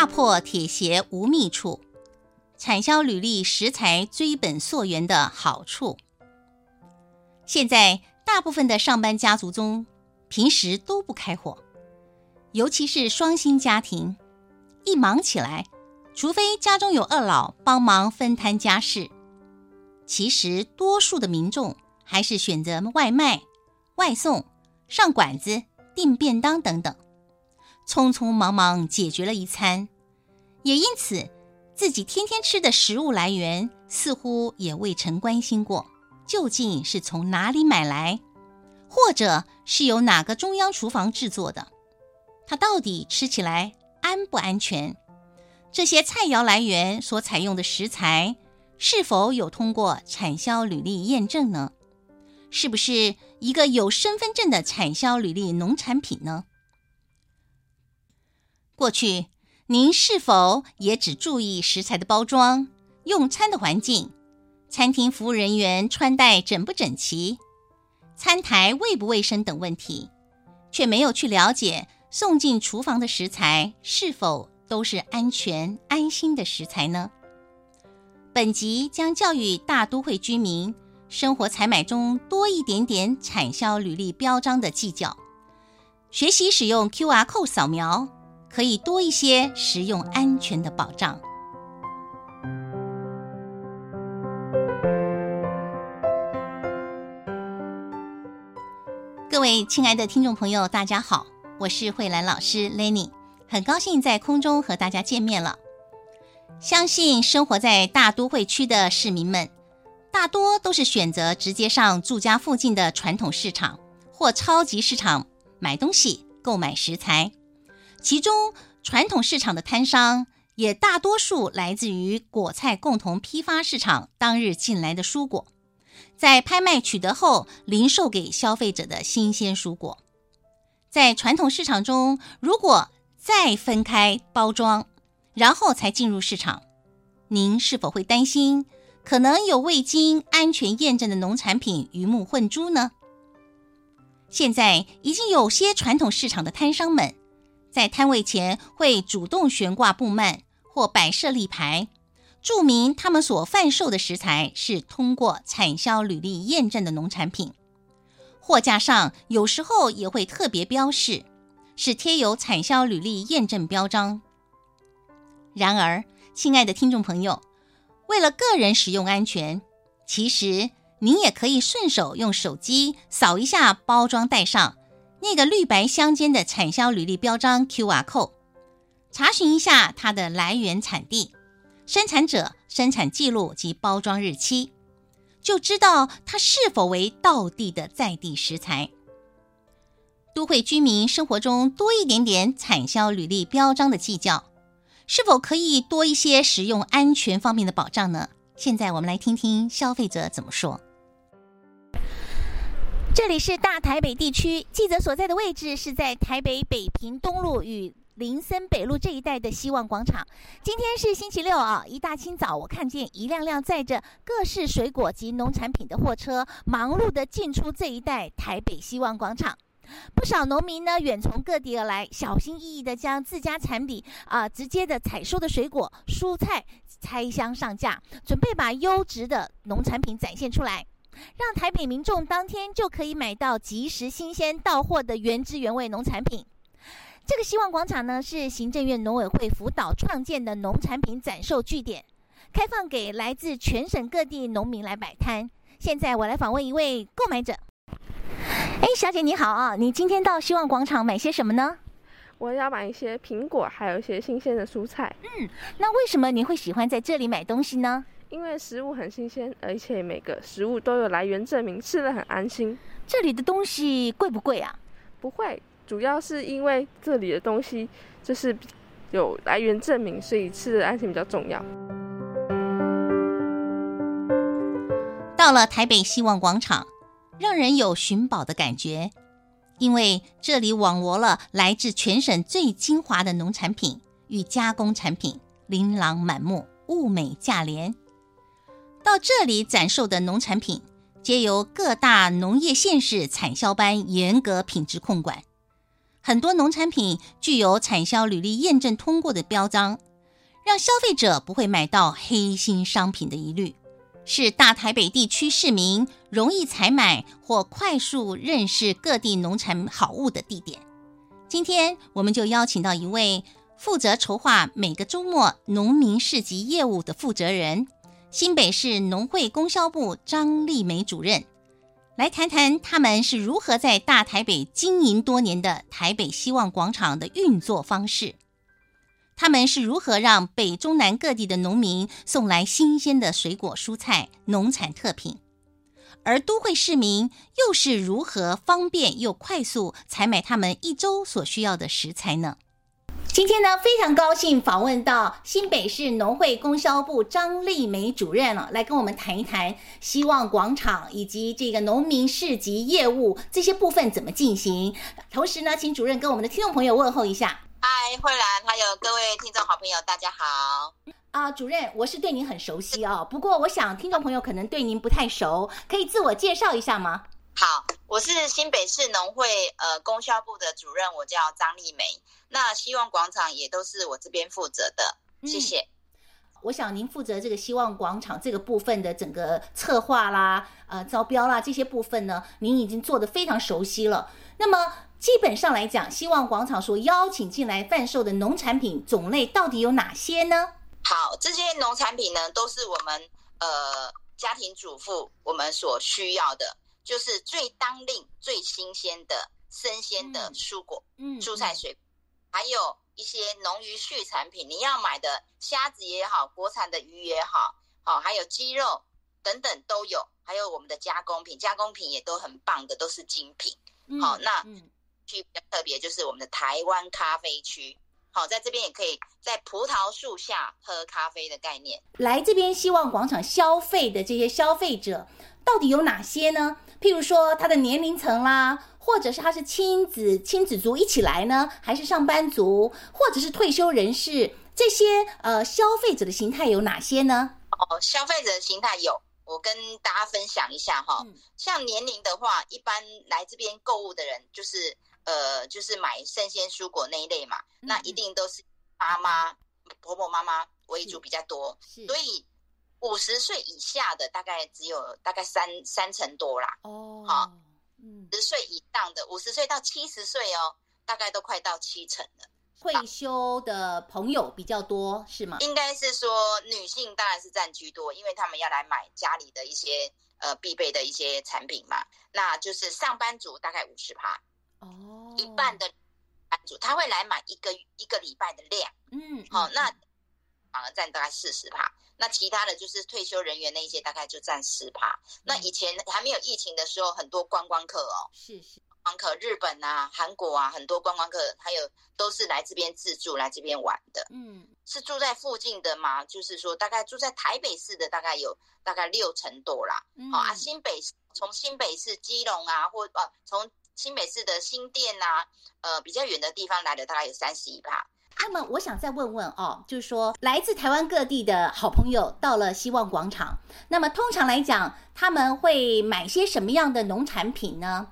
踏破铁鞋无觅处，产销履历食材追本溯源的好处。现在大部分的上班家族中，平时都不开火，尤其是双薪家庭，一忙起来，除非家中有二老帮忙分摊家事，其实多数的民众还是选择外卖、外送、上馆子、订便当等等。匆匆忙忙解决了一餐，也因此自己天天吃的食物来源似乎也未曾关心过，究竟是从哪里买来，或者是由哪个中央厨房制作的，它到底吃起来安不安全？这些菜肴来源所采用的食材是否有通过产销履历验证呢？是不是一个有身份证的产销履历农产品呢？过去，您是否也只注意食材的包装、用餐的环境、餐厅服务人员穿戴整不整齐、餐台卫不卫生等问题，却没有去了解送进厨房的食材是否都是安全安心的食材呢？本集将教育大都会居民，生活采买中多一点点产销履历标章的计较，学习使用 QR code 扫描。可以多一些食用安全的保障。各位亲爱的听众朋友，大家好，我是慧兰老师 Lenny，很高兴在空中和大家见面了。相信生活在大都会区的市民们，大多都是选择直接上住家附近的传统市场或超级市场买东西、购买食材。其中，传统市场的摊商也大多数来自于果菜共同批发市场当日进来的蔬果，在拍卖取得后零售给消费者的新鲜蔬果。在传统市场中，如果再分开包装，然后才进入市场，您是否会担心可能有未经安全验证的农产品鱼目混珠呢？现在已经有些传统市场的摊商们。在摊位前会主动悬挂布幔或摆设立牌，注明他们所贩售的食材是通过产销履历验证的农产品。货架上有时候也会特别标示，是贴有产销履历验证标章。然而，亲爱的听众朋友，为了个人使用安全，其实您也可以顺手用手机扫一下包装袋上。那个绿白相间的产销履历标章 QR code，查询一下它的来源产地、生产者、生产记录及包装日期，就知道它是否为道地的在地食材。都会居民生活中多一点点产销履历标章的计较，是否可以多一些食用安全方面的保障呢？现在我们来听听消费者怎么说。这里是大台北地区，记者所在的位置是在台北北平东路与林森北路这一带的希望广场。今天是星期六啊，一大清早，我看见一辆辆载着各式水果及农产品的货车，忙碌地进出这一带台北希望广场。不少农民呢，远从各地而来，小心翼翼地将自家产品啊、直接的采收的水果、蔬菜拆箱上架，准备把优质的农产品展现出来。让台北民众当天就可以买到即时新鲜到货的原汁原味农产品。这个希望广场呢，是行政院农委会辅导创建的农产品展售据点，开放给来自全省各地农民来摆摊。现在我来访问一位购买者。哎，小姐你好啊，你今天到希望广场买些什么呢？我要买一些苹果，还有一些新鲜的蔬菜。嗯，那为什么你会喜欢在这里买东西呢？因为食物很新鲜，而且每个食物都有来源证明，吃得很安心。这里的东西贵不贵啊？不会，主要是因为这里的东西就是有来源证明，所以吃的安心比较重要。到了台北希望广场，让人有寻宝的感觉，因为这里网罗了来自全省最精华的农产品与加工产品，琳琅满目，物美价廉。到这里展售的农产品，皆由各大农业县市产销班严格品质控管，很多农产品具有产销履历验证通过的标章，让消费者不会买到黑心商品的疑虑，是大台北地区市民容易采买或快速认识各地农产好物的地点。今天我们就邀请到一位负责筹划每个周末农民市集业务的负责人，新北市农会供销部张丽梅主任，来谈谈他们是如何在大台北经营多年的台北希望广场的运作方式。他们是如何让北中南各地的农民送来新鲜的水果、蔬菜、农产特品？而都会市民又是如何方便又快速采买他们一周所需要的食材呢？今天呢，非常高兴访问到新北市农会供销部张丽梅主任了，来跟我们谈一谈希望广场以及这个农民市集业务这些部分怎么进行。同时呢，请主任跟我们的听众朋友问候一下。嗨，慧兰，还有各位听众好朋友，大家好。啊，主任，我是对您很熟悉哦。不过，我想听众朋友可能对您不太熟，可以自我介绍一下吗？好，我是新北市农会呃供销部的主任，我叫张丽梅。那希望广场也都是我这边负责的，谢谢。嗯，我想您负责这个希望广场这个部分的整个策划啦、呃招标啦这些部分呢，您已经做得非常熟悉了。那么基本上来讲，希望广场所邀请进来贩售的农产品种类到底有哪些呢？好，这些农产品呢，都是我们呃家庭主妇我们所需要的，就是最当令、最新鲜的生鲜的蔬果、嗯，嗯蔬菜水果，还有一些农渔畜产品，你要买的虾子也好，国产的鱼也好，好，还有鸡肉等等都有，还有我们的加工品，加工品也都很棒的，都是精品。好，那区比较特别就是我们的台湾咖啡区。好，在这边也可以在葡萄树下喝咖啡的概念。来这边希望广场消费的这些消费者到底有哪些呢？譬如说他的年龄层啦，或者是他是亲子亲子族一起来呢，还是上班族，或者是退休人士，这些呃消费者的形态有哪些呢？哦，消费者的形态有，我跟大家分享一下哈。嗯、像年龄的话，一般来这边购物的人就是。呃，就是买生鲜蔬果那一类嘛，嗯、那一定都是妈妈、婆婆妈妈为主比较多，所以五十岁以下的大概只有大概三三成多啦。哦，好，嗯，十岁以上的五十岁到七十岁哦，大概都快到七成了。退休的朋友比较多是吗？应该是说女性当然是占居多，因为他们要来买家里的一些呃必备的一些产品嘛。那就是上班族大概五十趴。哦，一半的班主他会来买一个一个礼拜的量，嗯，好、哦，那反而占大概四十趴，那其他的就是退休人员那一些大概就占十趴。嗯、那以前还没有疫情的时候，很多观光客哦，是是，观光客日本啊、韩国啊，很多观光客还有都是来这边自助来这边玩的，嗯，是住在附近的嘛？就是说大概住在台北市的大概有大概六成多啦，好、嗯。哦、啊，新北从新北市基隆啊，或呃从。新北市的新店呐、啊，呃，比较远的地方来的大概有三十一趴。那么我想再问问哦，就是说来自台湾各地的好朋友到了希望广场，那么通常来讲，他们会买些什么样的农产品呢？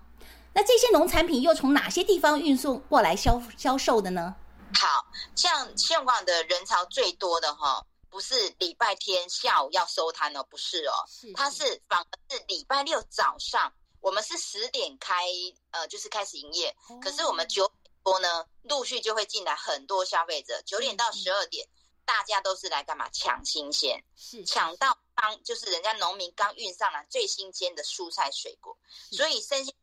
那这些农产品又从哪些地方运送过来销销售的呢？好像希望广场的人潮最多的哈、哦，不是礼拜天下午要收摊哦，不是哦，是是它是反而是礼拜六早上。我们是十点开，呃，就是开始营业。可是我们九点多呢，陆续就会进来很多消费者。九点到十二点，嗯、大家都是来干嘛？抢新鲜，是抢到刚就是人家农民刚运上来最新鲜的蔬菜水果。所以生鲜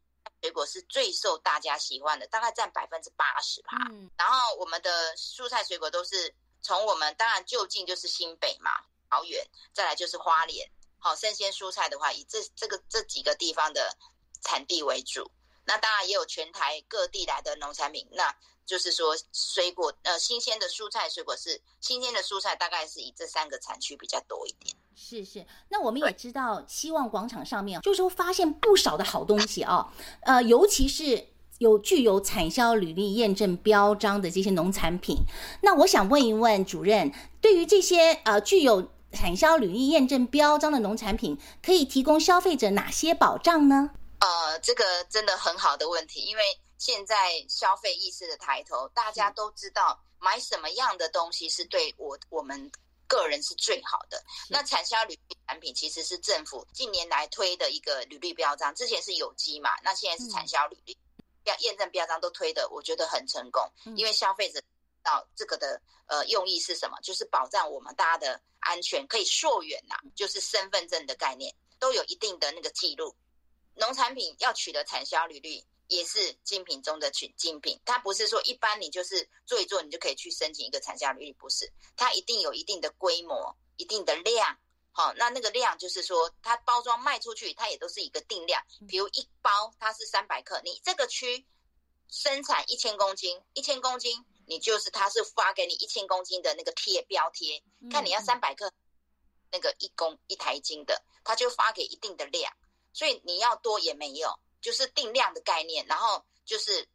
水果是最受大家喜欢的，大概占百分之八十吧。嗯、然后我们的蔬菜水果都是从我们当然就近就是新北嘛，桃园，再来就是花莲。好，生鲜蔬菜的话，以这这个这几个地方的产地为主，那当然也有全台各地来的农产品。那就是说，水果呃，新鲜的蔬菜水果是新鲜的蔬菜，大概是以这三个产区比较多一点。是是，那我们也知道，希望广场上面就是说发现不少的好东西啊，呃，尤其是有具有产销履历验证标章的这些农产品。那我想问一问主任，对于这些呃具有产销履历验证标章的农产品可以提供消费者哪些保障呢？呃，这个真的很好的问题，因为现在消费意识的抬头，大家都知道买什么样的东西是对我我们个人是最好的。那产销履历产品其实是政府近年来推的一个履历标章，之前是有机嘛，那现在是产销履历。要验证标章都推的，我觉得很成功，因为消费者知道这个的呃用意是什么，就是保障我们大家的安全，可以溯源呐，就是身份证的概念都有一定的那个记录。农产品要取得产销履历，也是精品中的取精品，它不是说一般你就是做一做你就可以去申请一个产销履历，不是，它一定有一定的规模、一定的量。好，那那个量就是说，它包装卖出去，它也都是一个定量。比如一包它是三百克，你这个区生产一千公斤，一千公斤，你就是它是发给你一千公斤的那个贴标贴。看你要三百克，那个一公一台斤的，它就发给一定的量。所以你要多也没有，就是定量的概念。然后就是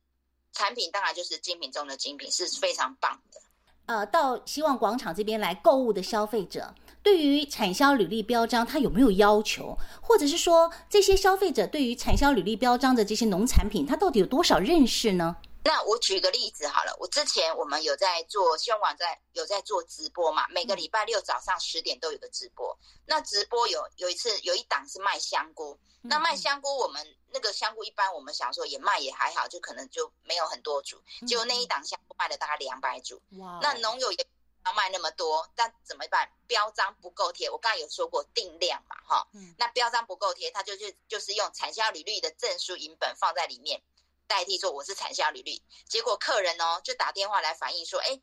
产品，当然就是精品中的精品，是非常棒的。呃，到希望广场这边来购物的消费者。对于产销履历标章，他有没有要求？或者是说，这些消费者对于产销履历标章的这些农产品，他到底有多少认识呢？那我举个例子好了，我之前我们有在做希望网在有在做直播嘛，每个礼拜六早上十点都有个直播。那直播有有一次有一档是卖香菇，那卖香菇我们那个香菇一般我们想说也卖也还好，就可能就没有很多组，结果那一档香菇卖了大概两百组。哇！那农友也。要卖那么多，但怎么办？标章不够贴。我刚才有说过定量嘛，哈，嗯，那标章不够贴，他就是就是用产销履历的证书银本放在里面，代替说我是产销履历。结果客人哦就打电话来反映说，哎，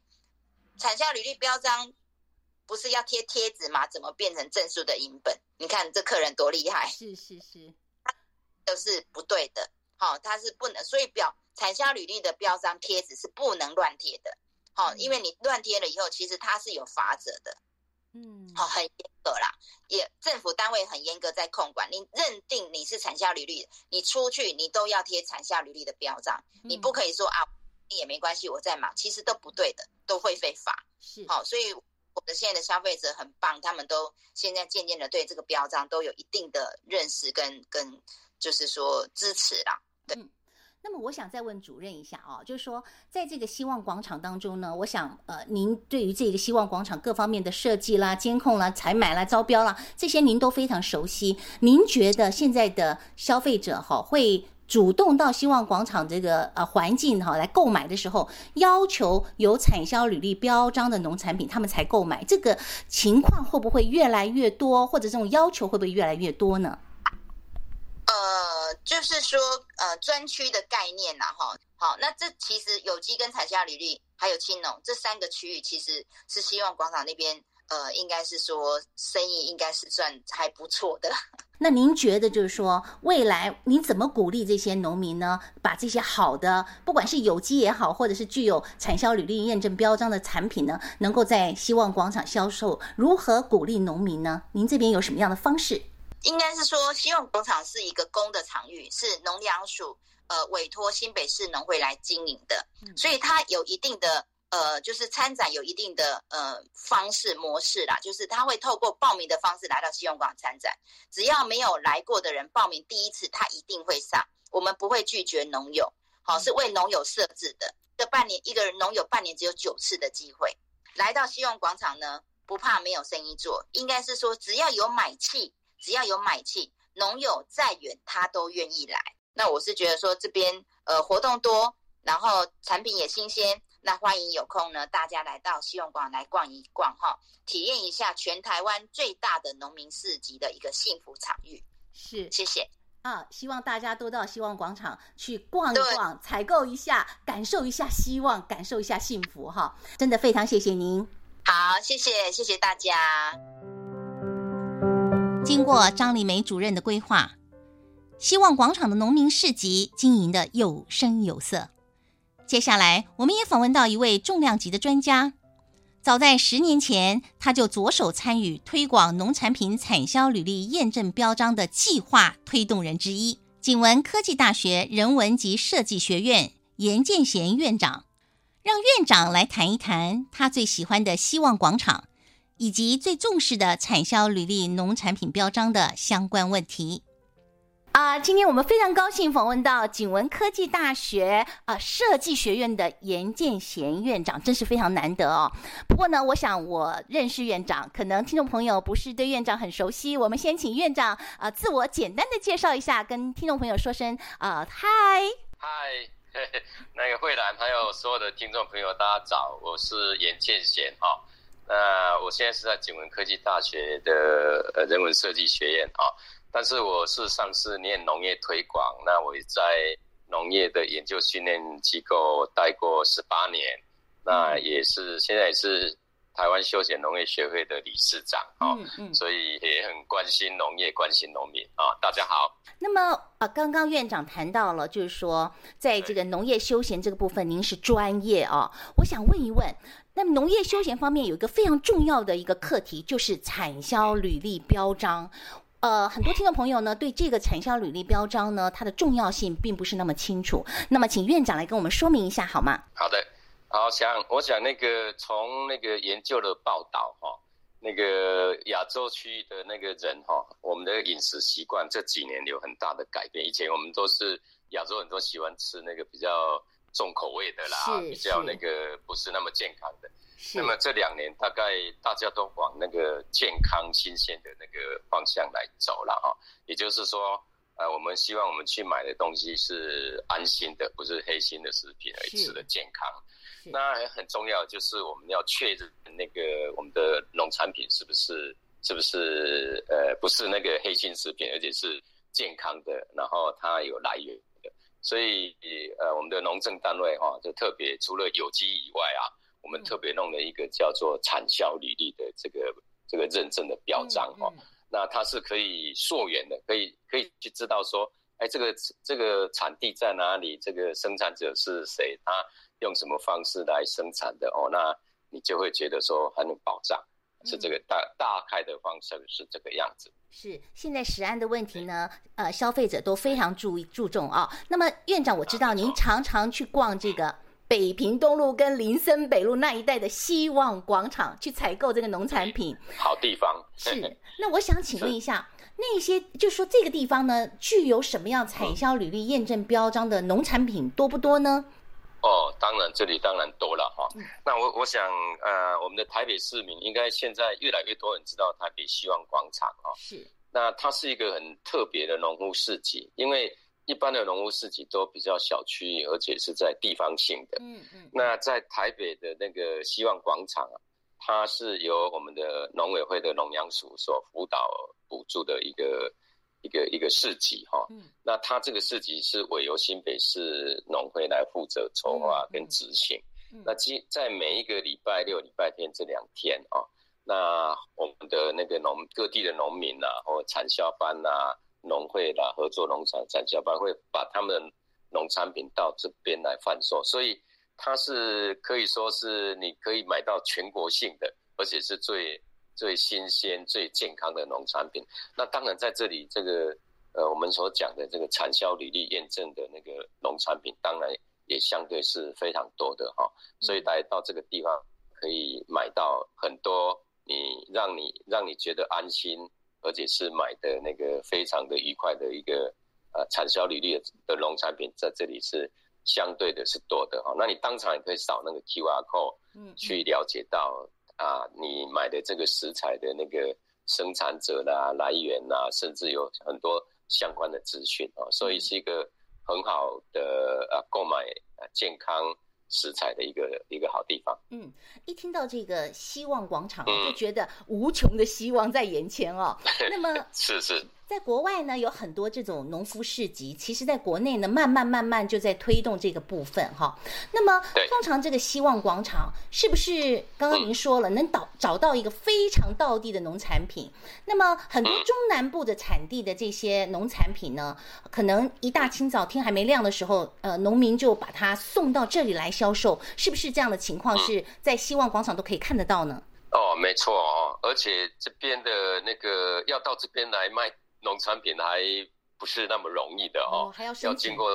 产销履历标章不是要贴贴纸吗？怎么变成证书的影本？你看这客人多厉害！是是是，他就是不对的，好，他是不能，所以表产销履历的标章贴纸是不能乱贴的。好，因为你乱贴了以后，其实它是有法则的，嗯，好，很严格啦，也政府单位很严格在控管。你认定你是产销履历，你出去你都要贴产销履历的标章，你不可以说啊，也没关系，我在忙，其实都不对的，都会被罚。是，好，所以我的现在的消费者很棒，他们都现在渐渐的对这个标章都有一定的认识跟跟，就是说支持啦，对。嗯那么我想再问主任一下啊，就是说，在这个希望广场当中呢，我想呃，您对于这个希望广场各方面的设计啦、监控啦、采买啦、招标啦，这些您都非常熟悉。您觉得现在的消费者哈，会主动到希望广场这个呃环境哈来购买的时候，要求有产销履历标章的农产品，他们才购买，这个情况会不会越来越多，或者这种要求会不会越来越多呢？就是说，呃，专区的概念呐，哈，好，那这其实有机跟产销履历还有青农这三个区域，其实是希望广场那边，呃，应该是说生意应该是算还不错的。那您觉得就是说，未来您怎么鼓励这些农民呢？把这些好的，不管是有机也好，或者是具有产销履历验证标章的产品呢，能够在希望广场销售？如何鼓励农民呢？您这边有什么样的方式？应该是说，希望广场是一个公的场域，是农粮署呃委托新北市农会来经营的，所以它有一定的呃，就是参展有一定的呃方式模式啦，就是他会透过报名的方式来到希望广场参展，只要没有来过的人报名第一次，他一定会上，我们不会拒绝农友，好，是为农友设置的，这半年一个人农友半年只有九次的机会。来到希望广场呢，不怕没有生意做，应该是说只要有买气。只要有买气，农友再远他都愿意来。那我是觉得说这边呃活动多，然后产品也新鲜，那欢迎有空呢大家来到希望广场来逛一逛哈，体验一下全台湾最大的农民市集的一个幸福场域。是，谢谢啊，希望大家都到希望广场去逛一逛，采购一下，感受一下希望，感受一下幸福哈。真的非常谢谢您。好，谢谢谢谢大家。经过张丽梅主任的规划，希望广场的农民市集经营得有声有色。接下来，我们也访问到一位重量级的专家。早在十年前，他就着手参与推广农产品产销履历验证标章的计划推动人之一——景文科技大学人文及设计学院严建贤院长。让院长来谈一谈他最喜欢的希望广场。以及最重视的产销履历农产品标章的相关问题。啊、今天我们非常高兴访问到景文科技大学啊、呃、设计学院的颜建贤院长，真是非常难得哦。不过呢，我想我认识院长，可能听众朋友不是对院长很熟悉，我们先请院长啊、自我简单的介绍一下，跟听众朋友说声啊嗨嗨，那个慧兰还有所有的听众朋友，大家早，我是颜建贤哈、那我现在是在景文科技大学的呃人文设计学院啊。哦但是我事实上次念农业推广，那我也在农业的研究训练机构待过十八年，那也是现在也是台湾休闲农业学会的理事长啊，嗯嗯，所以也很关心农业，关心农民啊。大家好。那么啊，刚刚院长谈到了，就是说在这个农业休闲这个部分，您是专业啊。我想问一问，那农业休闲方面有一个非常重要的一个课题，就是产销履历标章。呃，很多听众朋友呢，对这个产销履历标章呢，它的重要性并不是那么清楚。那么，请院长来跟我们说明一下好吗？好的，好，想我想那个从那个研究的报道哈，那个亚洲区的那个人哈，我们的饮食习惯这几年有很大的改变。以前我们都是亚洲人都喜欢吃那个比较重口味的啦，比较那个不是那么健康的。那么这两年大概大家都往那个健康新鲜的那个方向来走了哈，也就是说，呃，我们希望我们去买的东西是安心的，不是黑心的食品而吃的健康。那很重要就是我们要确认那个我们的农产品是不是是不是呃不是那个黑心食品，而且是健康的，然后它有来源的。所以呃，我们的农政单位哈，就特别除了有机以外啊。我们特别弄了一个叫做产销履历的这个这个认证的标章哦，那它是可以溯源的，可以可以去知道说，哎，这个这个产地在哪里，这个生产者是谁，他用什么方式来生产的哦，那你就会觉得说很有保障，是这个大大概的方向是这个样子。是现在食安的问题呢，呃，消费者都非常注意注重啊。那么院长，我知道您常常去逛这个。北平东路跟林森北路那一带的希望广场去采购这个农产品，好地方。是，那我想请问一下，那些就说这个地方呢，具有什么样产销履历验证标章的农产品多不多呢？哦，当然这里当然多了哈。嗯、那我我想，呃，我们的台北市民应该现在越来越多人知道台北希望广场啊。是，那它是一个很特别的农夫市集，因为。一般的农务市集都比较小区域，而且是在地方性的。嗯嗯。那在台北的那个希望广场啊，它是由我们的农委会的农粮署所辅导补助的一个一个一个市集哈。嗯。那它这个市集是委由新北市农会来负责筹划跟执行。嗯。那即在每一个礼拜六、礼拜天这两天啊，那我们的那个农各地的农民啊，或产销班啊。农会啦，合作农场产销班会把他们的农产品到这边来贩售，所以它是可以说是你可以买到全国性的，而且是最最新鲜、最健康的农产品。那当然在这里，这个呃，我们所讲的这个产销履历验证的那个农产品，当然也相对是非常多的哈。所以来到这个地方，可以买到很多你让你让你觉得安心。而且是买的那个非常的愉快的一个呃产销履历的农产品，在这里是相对的是多的哈。那你当场也可以扫那个 QR code，嗯，去了解到啊，你买的这个食材的那个生产者啦、来源啦，甚至有很多相关的资讯啊，所以是一个很好的啊购买啊健康。食材的一个一个好地方。嗯，一听到这个希望广场，就觉得无穷的希望在眼前哦。嗯、那么是是。在国外呢，有很多这种农夫市集，其实在国内呢，慢慢慢慢就在推动这个部分哈。那么，通常这个希望广场是不是刚刚您说了，能找找到一个非常道地的农产品？那么，很多中南部的产地的这些农产品呢，可能一大清早天还没亮的时候，呃，农民就把它送到这里来销售，是不是这样的情况？是在希望广场都可以看得到呢？哦，没错哦，而且这边的那个要到这边来卖。农产品还不是那么容易的哦，还要要经过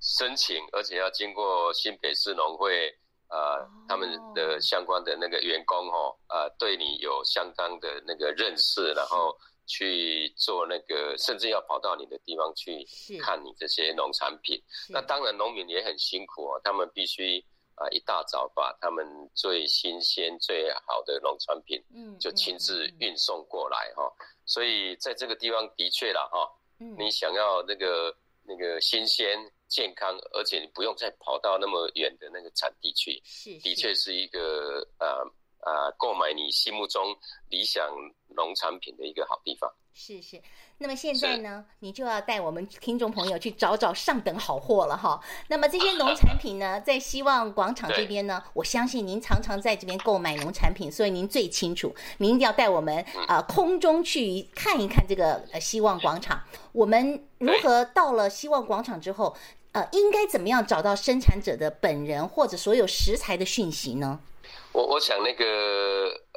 申请，而且要经过新北市农会呃、哦、他们的相关的那个员工哦，呃对你有相当的那个认识，然后去做那个，甚至要跑到你的地方去看你这些农产品。那当然，农民也很辛苦哦，他们必须啊一大早把他们最新鲜、最好的农产品，嗯，就亲自运送过来哈。所以在这个地方的确啦哈，你想要那个那个新鲜、健康，而且你不用再跑到那么远的那个产地去，的确是一个呃。啊，购买你心目中理想农产品的一个好地方。是是，那么现在呢，你就要带我们听众朋友去找找上等好货了哈。那么这些 农产品呢，在希望广场这边呢，我相信您常常在这边购买农产品，所以您最清楚。您一定要带我们啊、呃、空中去看一看这个呃希望广场。我们如何到了希望广场之后，呃，应该怎么样找到生产者的本人或者所有食材的讯息呢？我我想那个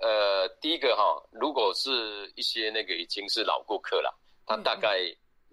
呃，第一个哈，如果是一些那个已经是老顾客了，他大概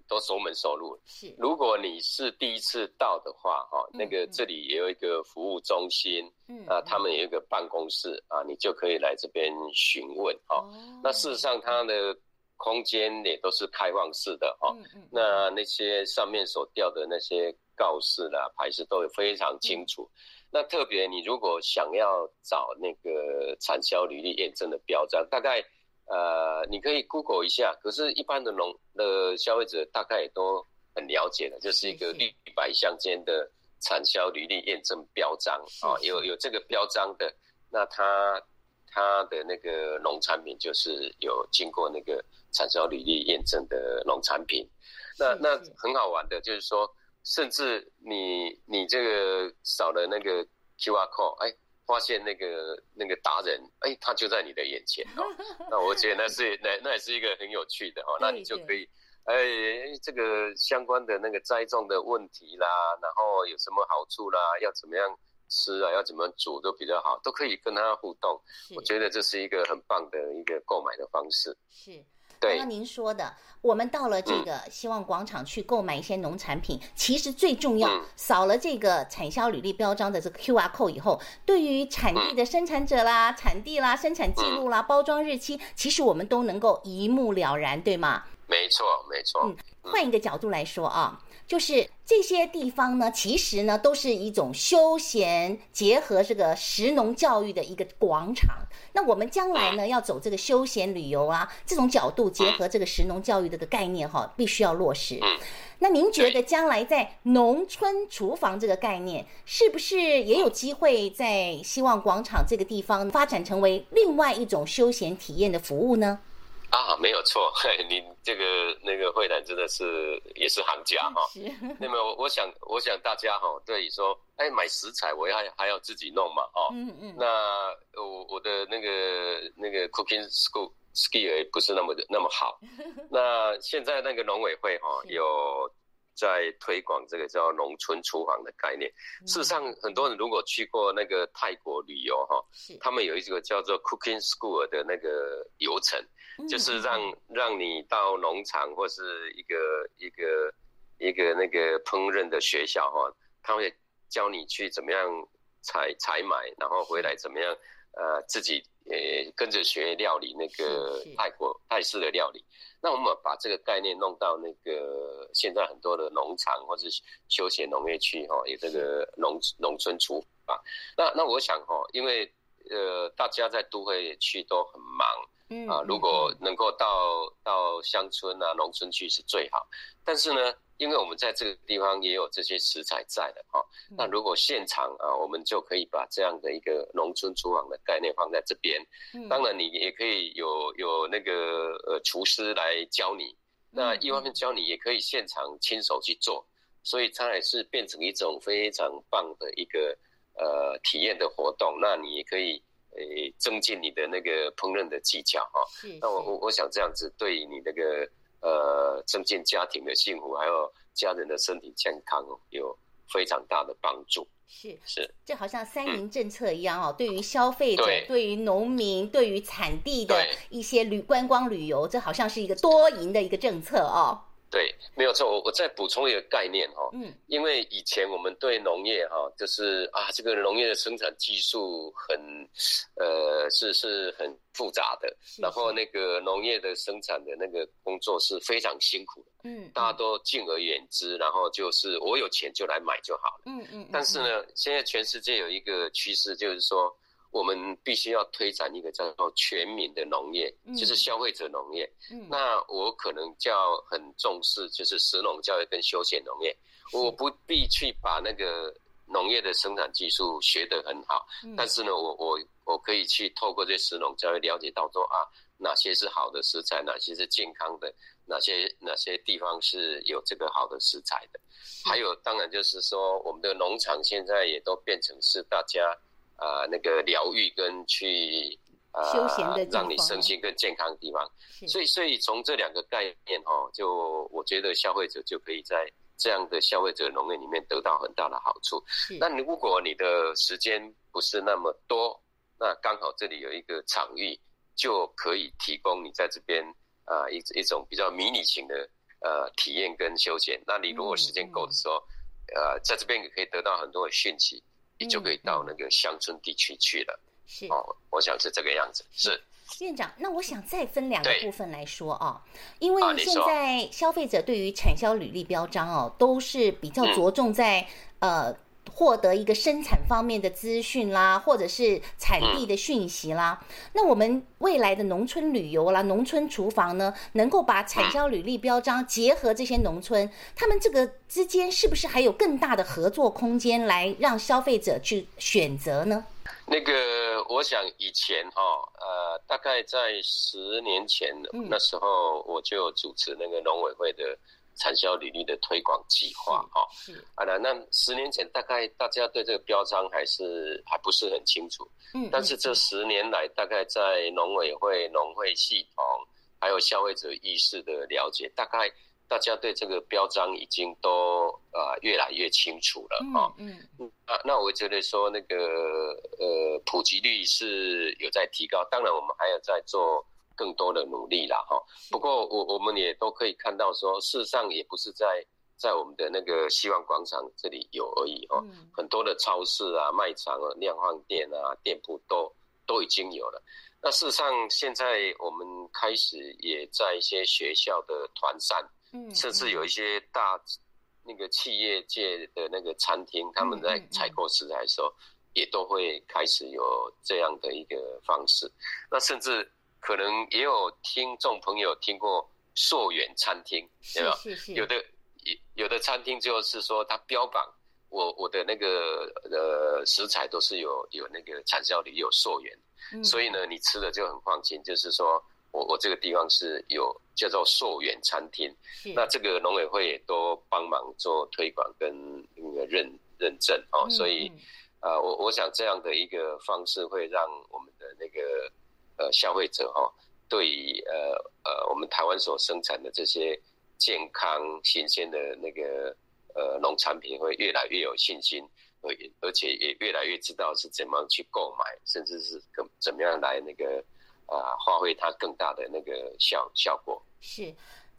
都熟门熟路。是，如果你是第一次到的话哈，那个这里也有一个服务中心，嗯啊，他们有一个办公室啊，你就可以来这边询问哈。那事实上，它的空间也都是开放式的哈。那那些上面所吊的那些告示啦、牌子都非常清楚。那特别，你如果想要找那个产销履历验证的标章，大概呃，你可以 Google 一下。可是，一般的农的消费者大概也都很了解的，就是一个绿白相间的产销履历验证标章啊。有有这个标章的，那它它的那个农产品就是有经过那个产销履历验证的农产品。那那很好玩的，就是说。甚至你你这个扫了那个 QR code，哎，发现那个那个达人，哎，他就在你的眼前哦。那我觉得那是那那也是一个很有趣的哦。那你就可以，哎，这个相关的那个栽种的问题啦，然后有什么好处啦，要怎么样吃啊，要怎么煮都比较好，都可以跟他互动。我觉得这是一个很棒的一个购买的方式。是。刚刚您说的，我们到了这个希望广场去购买一些农产品，其实最重要，扫了这个产销履历标章的这个 QR code 以后，对于产地的生产者啦、产地啦、生产记录啦、包装日期，其实我们都能够一目了然，对吗？没错，没错。嗯，换一个角度来说啊。就是这些地方呢，其实呢都是一种休闲结合这个食农教育的一个广场。那我们将来呢要走这个休闲旅游啊，这种角度结合这个食农教育这个概念哈，必须要落实。那您觉得将来在农村厨房这个概念，是不是也有机会在希望广场这个地方发展成为另外一种休闲体验的服务呢？啊，没有错，你这个那个慧兰真的是也是行家哈。那么我想，我想大家哈，对于说，哎，买食材我要还要自己弄嘛，哦，嗯嗯。那我我的那个那个 cooking school skill 也不是那么的那么好。那现在那个农委会哈有在推广这个叫农村厨房的概念。事实上，很多人如果去过那个泰国旅游哈，他们有一个叫做 cooking school 的那个游程。就是让让你到农场或是一个一个一个那个烹饪的学校哈，他会教你去怎么样采采买，然后回来怎么样呃自己呃跟着学料理那个泰国泰式的料理。那我们把这个概念弄到那个现在很多的农场或是休闲农业区哈，有这个农农村厨房。那那我想哈，因为呃大家在都会区都很忙。啊，如果能够到到乡村啊、农村去是最好。但是呢，因为我们在这个地方也有这些食材在的哈，那如果现场啊，我们就可以把这样的一个农村厨房的概念放在这边。当然，你也可以有有那个呃厨师来教你。那一方面教你，也可以现场亲手去做，所以它也是变成一种非常棒的一个呃体验的活动。那你也可以。诶，增进你的那个烹饪的技巧哈。是。那我我我想这样子对你那个呃，增进家庭的幸福，还有家人的身体健康哦有非常大的帮助。是是，这好像三赢政策一样哦。对于消费者，对于农民，对于产地的一些旅观光旅游，这好像是一个多赢的一个政策哦。对，没有错。我我再补充一个概念哈，嗯，因为以前我们对农业哈，就是啊，这个农业的生产技术很，呃，是是很复杂的，然后那个农业的生产的那个工作是非常辛苦的，嗯，大家都敬而远之，然后就是我有钱就来买就好了，嗯嗯。但是呢，现在全世界有一个趋势，就是说。我们必须要推展一个叫做全民的农业，嗯、就是消费者农业。嗯、那我可能叫很重视，就是食农教育跟休闲农业。我不必去把那个农业的生产技术学得很好，嗯、但是呢，我我我可以去透过这食农教育了解到说啊，哪些是好的食材，哪些是健康的，哪些哪些地方是有这个好的食材的。是还有，当然就是说，我们的农场现在也都变成是大家。啊、呃，那个疗愈跟去啊，呃、让你身心更健康的地方。是所以，所以从这两个概念哈，就我觉得消费者就可以在这样的消费者农业里面得到很大的好处。是那如果你的时间不是那么多，那刚好这里有一个场域，就可以提供你在这边啊、呃、一一种比较迷你型的呃体验跟休闲。那你如果时间够的时候，嗯嗯、呃，在这边也可以得到很多的讯息。你就可以到那个乡村地区去了，是。哦，我想是这个样子。是院长，那我想再分两个部分来说啊，因为现在消费者对于产销履历标章哦，都是比较着重在呃。获得一个生产方面的资讯啦，或者是产地的讯息啦。那我们未来的农村旅游啦、农村厨房呢，能够把产销履历标章结合这些农村，他们这个之间是不是还有更大的合作空间，来让消费者去选择呢？那个，我想以前哈，呃，大概在十年前，那时候我就主持那个农委会的。产销履历的推广计划，哈，啊，那那十年前大概大家对这个标章还是还不是很清楚，嗯，但是这十年来，大概在农委会、农会系统，还有消费者意识的了解，大概大家对这个标章已经都呃越来越清楚了，哈，嗯嗯，啊，那我觉得说那个呃普及率是有在提高，当然我们还有在做。更多的努力啦，哈。不过我我们也都可以看到说，事实上也不是在在我们的那个希望广场这里有而已，哈。很多的超市啊、卖场啊、量贩店啊、店铺都都已经有了。那事实上，现在我们开始也在一些学校的团膳，嗯，甚至有一些大那个企业界的那个餐厅，他们在采购食材的时候，也都会开始有这样的一个方式。那甚至。可能也有听众朋友听过溯源餐厅，有没有？是是是有的有的餐厅就是说，它标榜我我的那个呃食材都是有有那个产销履历有溯源，嗯、所以呢，你吃的就很放心。就是说我我这个地方是有叫做溯源餐厅，是那这个农委会也都帮忙做推广跟那个认认证哦，嗯、所以啊、呃，我我想这样的一个方式会让我们的那个。呃，消费者哈，对于呃呃，我们台湾所生产的这些健康新鲜的那个呃农产品，会越来越有信心，而而且也越来越知道是怎么去购买，甚至是怎怎么样来那个啊、发挥它更大的那个效效果。是。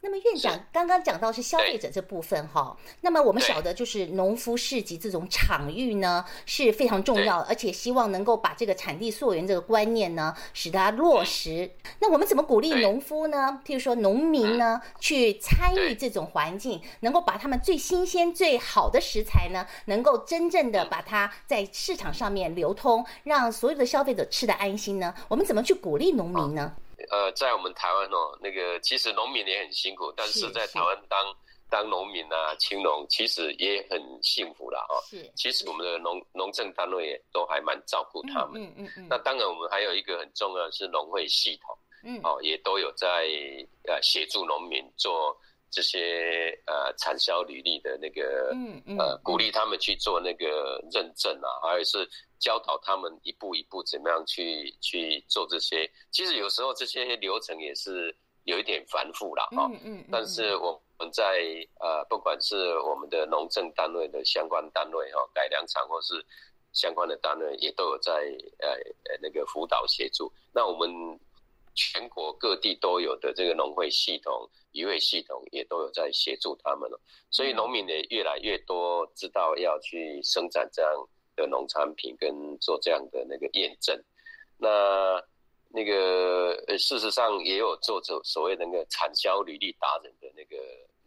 那么院长刚刚讲到是消费者这部分哈，那么我们晓得就是农夫市集这种场域呢是非常重要，而且希望能够把这个产地溯源这个观念呢使它落实。那我们怎么鼓励农夫呢？譬如说农民呢去参与这种环境，能够把他们最新鲜最好的食材呢，能够真正的把它在市场上面流通，让所有的消费者吃得安心呢？我们怎么去鼓励农民呢？呃，在我们台湾哦，那个其实农民也很辛苦，但是在台湾当当农民啊，青农其实也很幸福了。哦。是，其实我们的农农政单位也都还蛮照顾他们。嗯嗯嗯。嗯嗯，那当然，我们还有一个很重要的是农会系统。嗯。哦，也都有在呃协助农民做这些呃产销履历的那个嗯嗯呃鼓励他们去做那个认证啊，还有是。教导他们一步一步怎么样去去做这些，其实有时候这些流程也是有一点繁复啦。哈。嗯嗯。但是我们在呃，不管是我们的农政单位的相关单位哈，改良场或是相关的单位，也都有在呃呃那个辅导协助。那我们全国各地都有的这个农会系统、渔会系统也都有在协助他们了，所以农民也越来越多知道要去生产这样的农产品，跟做这样的那个验证。那那个呃，事实上也有做做所谓那个产销履历达人的那个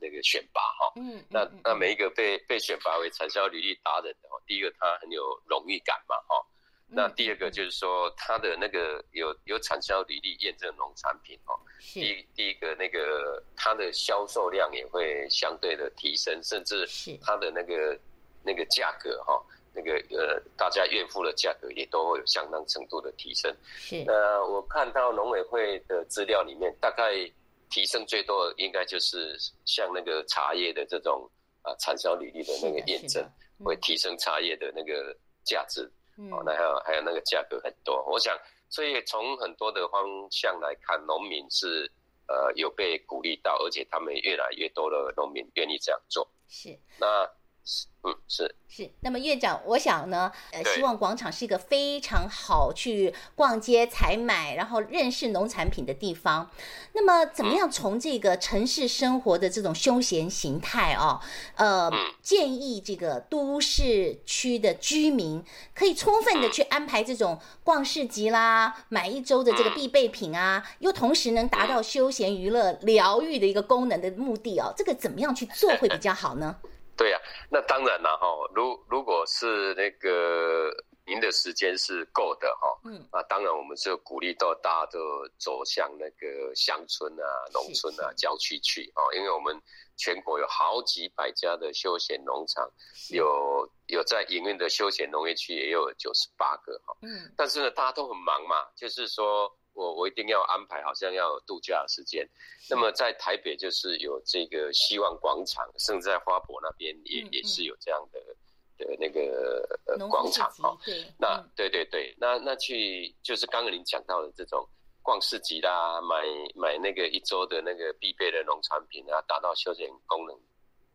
那个选拔哈。嗯。那那每一个被被选拔为产销履历达人的哈，第一个他很有荣誉感嘛哈。那第二个就是说，它的那个有有产销履历验证农产品哦，第一第一个那个它的销售量也会相对的提升，甚至它的那个那个价格哈，那个呃大家愿付的价格也都会有相当程度的提升。是。那我看到农委会的资料里面，大概提升最多的应该就是像那个茶叶的这种啊产销履历的那个验证，会提升茶叶的那个价值。哦，那还有还有那个价格很多，我想，所以从很多的方向来看，农民是呃有被鼓励到，而且他们越来越多的农民愿意这样做。是，那。嗯，是是。那么院长，我想呢，呃，希望广场是一个非常好去逛街、采买，然后认识农产品的地方。那么，怎么样从这个城市生活的这种休闲形态哦，呃，建议这个都市区的居民可以充分的去安排这种逛市集啦，买一周的这个必备品啊，又同时能达到休闲娱乐、疗愈的一个功能的目的哦。这个怎么样去做会比较好呢？对呀、啊，那当然了哈。如如果是那个您的时间是够的哈，嗯，那当然我们就鼓励到大家都走向那个乡村啊、农村啊、郊区去啊，因为我们全国有好几百家的休闲农场，有有在营运的休闲农业区也有九十八个哈，嗯，但是呢，大家都很忙嘛，就是说。我我一定要安排，好像要度假的时间。那么在台北就是有这个希望广场，甚至在花博那边也嗯嗯也是有这样的的那个呃广场哈。对，那对对对，那那去就是刚刚您讲到的这种逛市集啦，买买那个一周的那个必备的农产品啊，达到休闲功能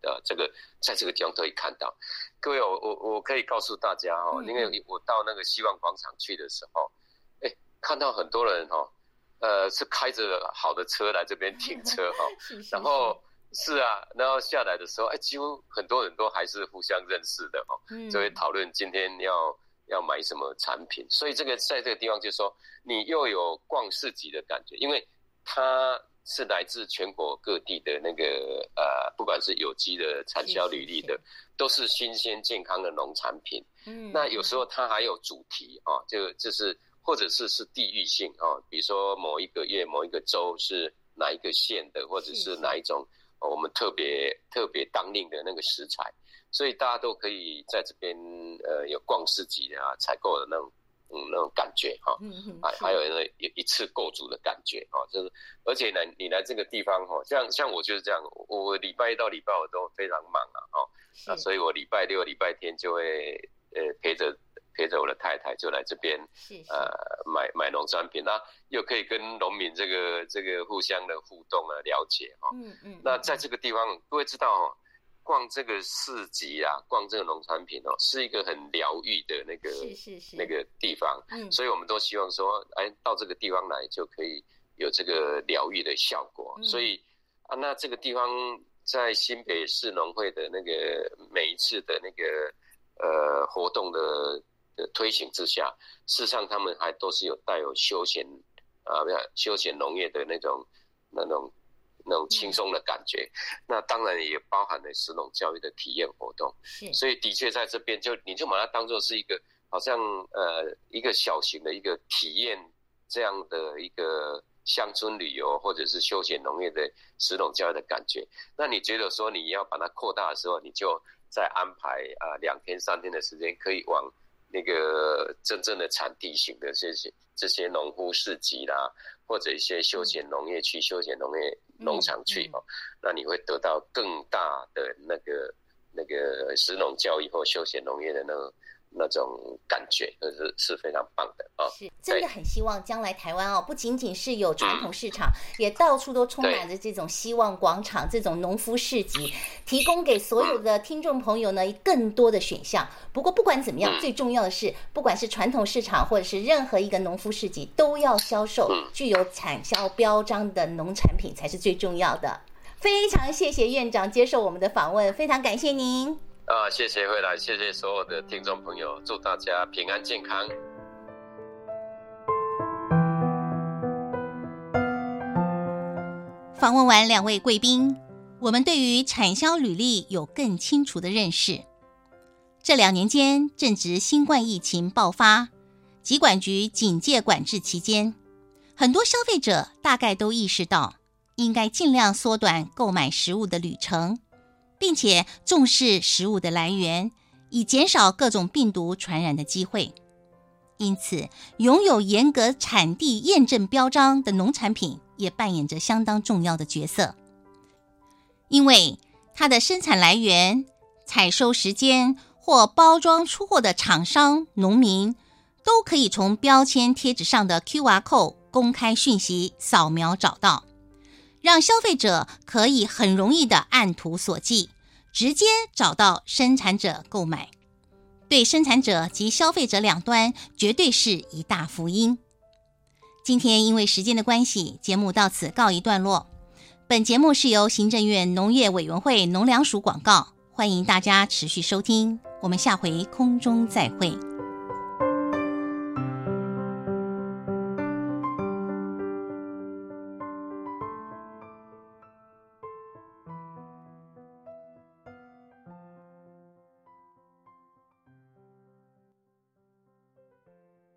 的这个，在这个地方可以看到。各位，我我我可以告诉大家哦，因为我到那个希望广场去的时候。看到很多人哈，呃，是开着好的车来这边停车 哈，然后是啊，然后下来的时候，哎，几乎很多人都还是互相认识的哈，就会讨论今天要要买什么产品。所以这个在这个地方就是说，你又有逛市集的感觉，因为它是来自全国各地的那个呃，不管是有机的、产销履历的，都是新鲜健康的农产品。嗯，那有时候它还有主题啊，就就是。或者是是地域性啊，比如说某一个月某一个州是哪一个县的，或者是哪一种我们特别特别当令的那个食材，所以大家都可以在这边呃有逛市集啊采购的那种嗯那种感觉哈，啊还有那一一次购足的感觉啊，就是而且呢你来这个地方哈，像像我就是这样，我礼拜一到礼拜五都非常忙啊哦，那所以我礼拜六礼拜天就会呃陪着。陪着我的太太就来这边，呃，买买农产品，那又可以跟农民这个这个互相的互动啊，了解哈。嗯嗯。那在这个地方，各位知道哦，逛这个市集啊，逛这个农产品哦，是一个很疗愈的那个那个地方。嗯。所以我们都希望说，哎，到这个地方来就可以有这个疗愈的效果。所以啊，那这个地方在新北市农会的那个每一次的那个呃活动的。的推行之下，事实上他们还都是有带有休闲啊，休闲农业的那种、那种、那种轻松的感觉。嗯、那当然也包含了食农教育的体验活动。是，所以的确在这边就你就把它当做是一个好像呃一个小型的一个体验这样的一个乡村旅游或者是休闲农业的石农教育的感觉。那你觉得说你要把它扩大的时候，你就再安排啊两天三天的时间可以往。那个真正的产地型的这些这些农夫市集啦，或者一些休闲农业区、休闲农业农场区哦，那你会得到更大的那个那个食农教育或休闲农业的那个那种感觉，是是非常棒的啊！是真的很希望将来台湾哦，不仅仅是有传统市场，嗯、也到处都充满着这种希望广场、这种农夫市集，提供给所有的听众朋友呢更多的选项。不过不管怎么样，最重要的是，不管是传统市场或者是任何一个农夫市集，都要销售具有产销标章的农产品才是最重要的。非常谢谢院长接受我们的访问，非常感谢您。啊，谢谢慧兰，谢谢所有的听众朋友，祝大家平安健康。访问完两位贵宾，我们对于产销履历有更清楚的认识。这两年间正值新冠疫情爆发，疾管局警戒管制期间，很多消费者大概都意识到，应该尽量缩短购买食物的旅程。并且重视食物的来源，以减少各种病毒传染的机会。因此，拥有严格产地验证标章的农产品也扮演着相当重要的角色，因为它的生产来源、采收时间或包装出货的厂商、农民，都可以从标签贴纸上的 QR code 公开讯息扫描找到。让消费者可以很容易的按图索骥，直接找到生产者购买，对生产者及消费者两端绝对是一大福音。今天因为时间的关系，节目到此告一段落。本节目是由行政院农业委员会农粮署广告，欢迎大家持续收听。我们下回空中再会。